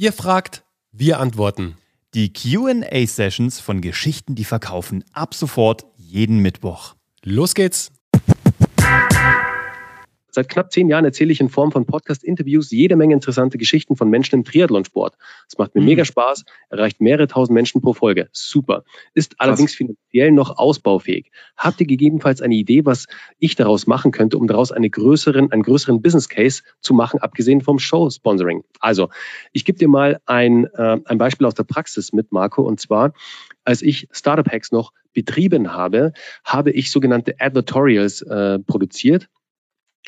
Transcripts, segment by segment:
Ihr fragt, wir antworten. Die QA-Sessions von Geschichten, die verkaufen, ab sofort jeden Mittwoch. Los geht's! Seit knapp zehn Jahren erzähle ich in Form von Podcast-Interviews jede Menge interessante Geschichten von Menschen im Triathlonsport. Es macht mir mhm. mega Spaß, erreicht mehrere tausend Menschen pro Folge. Super. Ist allerdings finanziell noch ausbaufähig. Habt ihr gegebenenfalls eine Idee, was ich daraus machen könnte, um daraus eine größeren, einen größeren Business Case zu machen, abgesehen vom Show-Sponsoring? Also, ich gebe dir mal ein, äh, ein Beispiel aus der Praxis mit, Marco, und zwar, als ich Startup Hacks noch betrieben habe, habe ich sogenannte Advertorials äh, produziert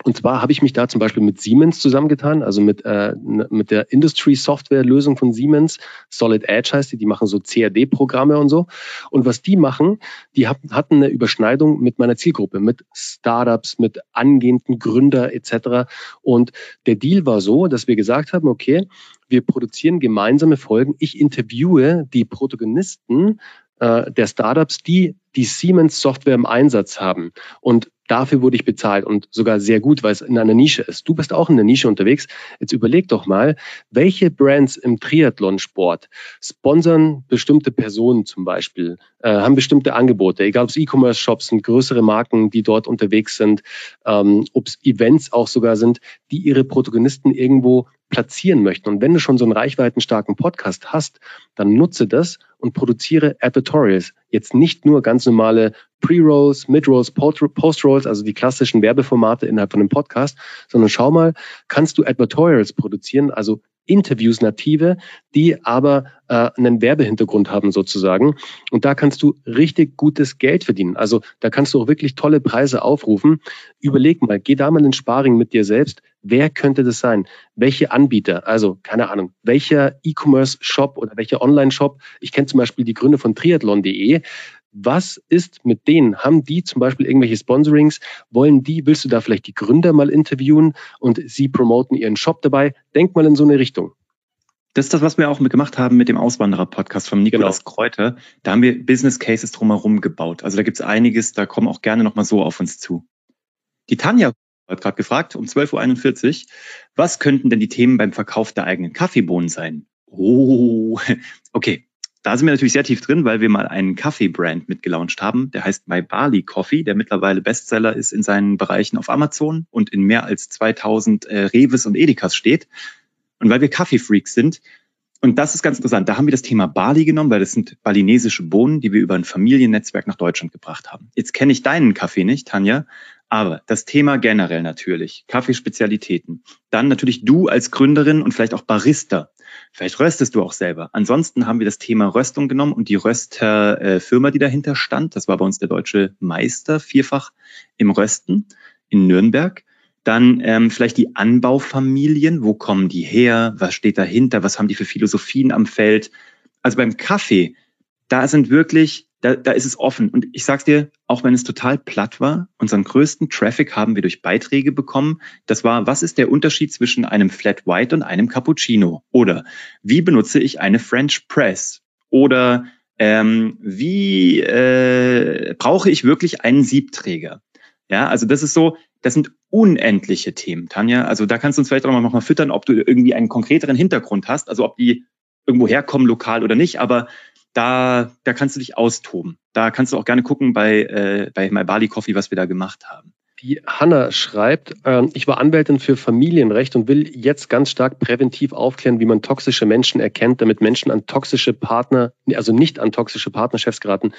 und zwar habe ich mich da zum Beispiel mit Siemens zusammengetan, also mit, äh, mit der Industry-Software-Lösung von Siemens. Solid Edge heißt die, die machen so CAD-Programme und so. Und was die machen, die hatten eine Überschneidung mit meiner Zielgruppe, mit Startups, mit angehenden Gründer etc. Und der Deal war so, dass wir gesagt haben, okay, wir produzieren gemeinsame Folgen. Ich interviewe die Protagonisten äh, der Startups, die die Siemens Software im Einsatz haben. Und Dafür wurde ich bezahlt und sogar sehr gut, weil es in einer Nische ist. Du bist auch in der Nische unterwegs. Jetzt überleg doch mal, welche Brands im Triathlonsport sponsern bestimmte Personen zum Beispiel, äh, haben bestimmte Angebote, egal ob es E-Commerce-Shops sind, größere Marken, die dort unterwegs sind, ähm, ob es Events auch sogar sind, die ihre Protagonisten irgendwo platzieren möchten. Und wenn du schon so einen reichweitenstarken Podcast hast, dann nutze das und produziere Advertorials. Jetzt nicht nur ganz normale Pre-Rolls, Mid-Rolls, Post-Rolls, also die klassischen Werbeformate innerhalb von einem Podcast, sondern schau mal, kannst du Advertorials produzieren, also Interviews native, die aber äh, einen Werbehintergrund haben sozusagen. Und da kannst du richtig gutes Geld verdienen. Also da kannst du auch wirklich tolle Preise aufrufen. Überleg mal, geh da mal in Sparring mit dir selbst. Wer könnte das sein? Welche Anbieter? Also keine Ahnung, welcher E-Commerce-Shop oder welcher Online-Shop? Ich kenne zum Beispiel die Gründe von triathlon.de was ist mit denen? Haben die zum Beispiel irgendwelche Sponsorings? Wollen die, willst du da vielleicht die Gründer mal interviewen und sie promoten ihren Shop dabei? Denk mal in so eine Richtung. Das ist das, was wir auch gemacht haben mit dem Auswanderer-Podcast von Nikolaus genau. Kräuter. Da haben wir Business Cases drumherum gebaut. Also da gibt es einiges, da kommen auch gerne nochmal so auf uns zu. Die Tanja hat gerade gefragt, um 12.41 Uhr, was könnten denn die Themen beim Verkauf der eigenen Kaffeebohnen sein? Oh, okay. Da sind wir natürlich sehr tief drin, weil wir mal einen Kaffee-Brand mitgelauncht haben. Der heißt My Barley Coffee, der mittlerweile Bestseller ist in seinen Bereichen auf Amazon und in mehr als 2000 äh, Reves und Edekas steht. Und weil wir Kaffee-Freaks sind, und das ist ganz interessant, da haben wir das Thema Barley genommen, weil das sind balinesische Bohnen, die wir über ein Familiennetzwerk nach Deutschland gebracht haben. Jetzt kenne ich deinen Kaffee nicht, Tanja, aber das Thema generell natürlich, Kaffeespezialitäten. Dann natürlich du als Gründerin und vielleicht auch Barista. Vielleicht röstest du auch selber. Ansonsten haben wir das Thema Röstung genommen und die Rösterfirma, die dahinter stand. Das war bei uns der deutsche Meister, vierfach im Rösten in Nürnberg. Dann ähm, vielleicht die Anbaufamilien. Wo kommen die her? Was steht dahinter? Was haben die für Philosophien am Feld? Also beim Kaffee, da sind wirklich da, da ist es offen. Und ich sag's dir, auch wenn es total platt war, unseren größten Traffic haben wir durch Beiträge bekommen. Das war, was ist der Unterschied zwischen einem Flat White und einem Cappuccino? Oder wie benutze ich eine French Press? Oder ähm, wie äh, brauche ich wirklich einen Siebträger? Ja, also das ist so, das sind unendliche Themen, Tanja. Also da kannst du uns vielleicht auch noch mal füttern, ob du irgendwie einen konkreteren Hintergrund hast, also ob die irgendwo herkommen, lokal oder nicht. Aber da, da kannst du dich austoben. Da kannst du auch gerne gucken bei, äh, bei My Bali Coffee, was wir da gemacht haben. Die Hanna schreibt, äh, ich war Anwältin für Familienrecht und will jetzt ganz stark präventiv aufklären, wie man toxische Menschen erkennt, damit Menschen an toxische Partner, also nicht an toxische Partnerchefs geraten.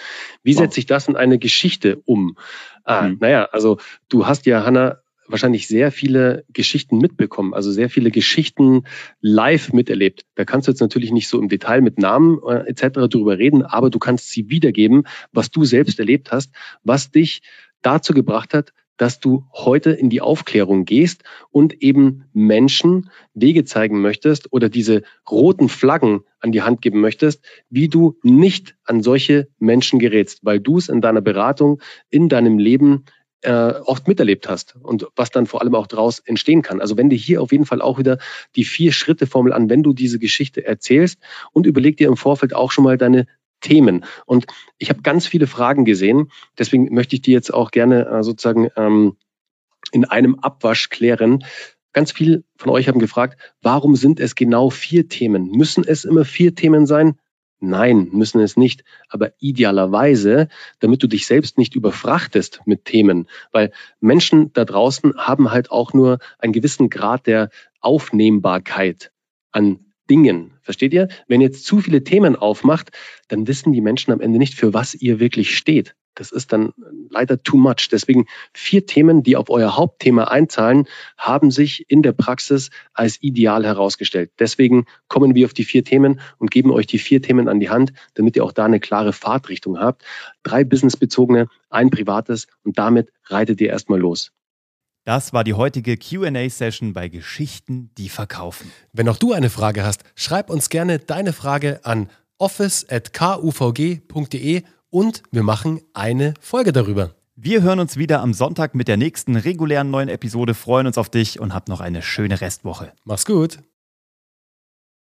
Wie wow. setzt sich das in eine Geschichte um? Ah, mhm. Naja, also du hast ja, Hanna, wahrscheinlich sehr viele Geschichten mitbekommen, also sehr viele Geschichten live miterlebt. Da kannst du jetzt natürlich nicht so im Detail mit Namen äh, etc. drüber reden, aber du kannst sie wiedergeben, was du selbst erlebt hast, was dich dazu gebracht hat, dass du heute in die Aufklärung gehst und eben Menschen Wege zeigen möchtest oder diese roten Flaggen an die Hand geben möchtest, wie du nicht an solche Menschen gerätst, weil du es in deiner Beratung, in deinem Leben äh, oft miterlebt hast und was dann vor allem auch daraus entstehen kann. Also wende hier auf jeden Fall auch wieder die Vier-Schritte-Formel an, wenn du diese Geschichte erzählst und überleg dir im Vorfeld auch schon mal deine Themen. Und ich habe ganz viele Fragen gesehen, deswegen möchte ich die jetzt auch gerne äh, sozusagen ähm, in einem Abwasch klären. ganz viel von euch haben gefragt, warum sind es genau vier Themen? Müssen es immer vier Themen sein? Nein, müssen es nicht. Aber idealerweise, damit du dich selbst nicht überfrachtest mit Themen, weil Menschen da draußen haben halt auch nur einen gewissen Grad der Aufnehmbarkeit an Dingen. Versteht ihr? Wenn ihr jetzt zu viele Themen aufmacht, dann wissen die Menschen am Ende nicht, für was ihr wirklich steht. Das ist dann leider too much. Deswegen vier Themen, die auf euer Hauptthema einzahlen, haben sich in der Praxis als ideal herausgestellt. Deswegen kommen wir auf die vier Themen und geben euch die vier Themen an die Hand, damit ihr auch da eine klare Fahrtrichtung habt. Drei businessbezogene, ein privates und damit reitet ihr erstmal los. Das war die heutige QA-Session bei Geschichten, die verkaufen. Wenn auch du eine Frage hast, schreib uns gerne deine Frage an office.kuvg.de und wir machen eine Folge darüber. Wir hören uns wieder am Sonntag mit der nächsten regulären neuen Episode, freuen uns auf dich und hab noch eine schöne Restwoche. Mach's gut.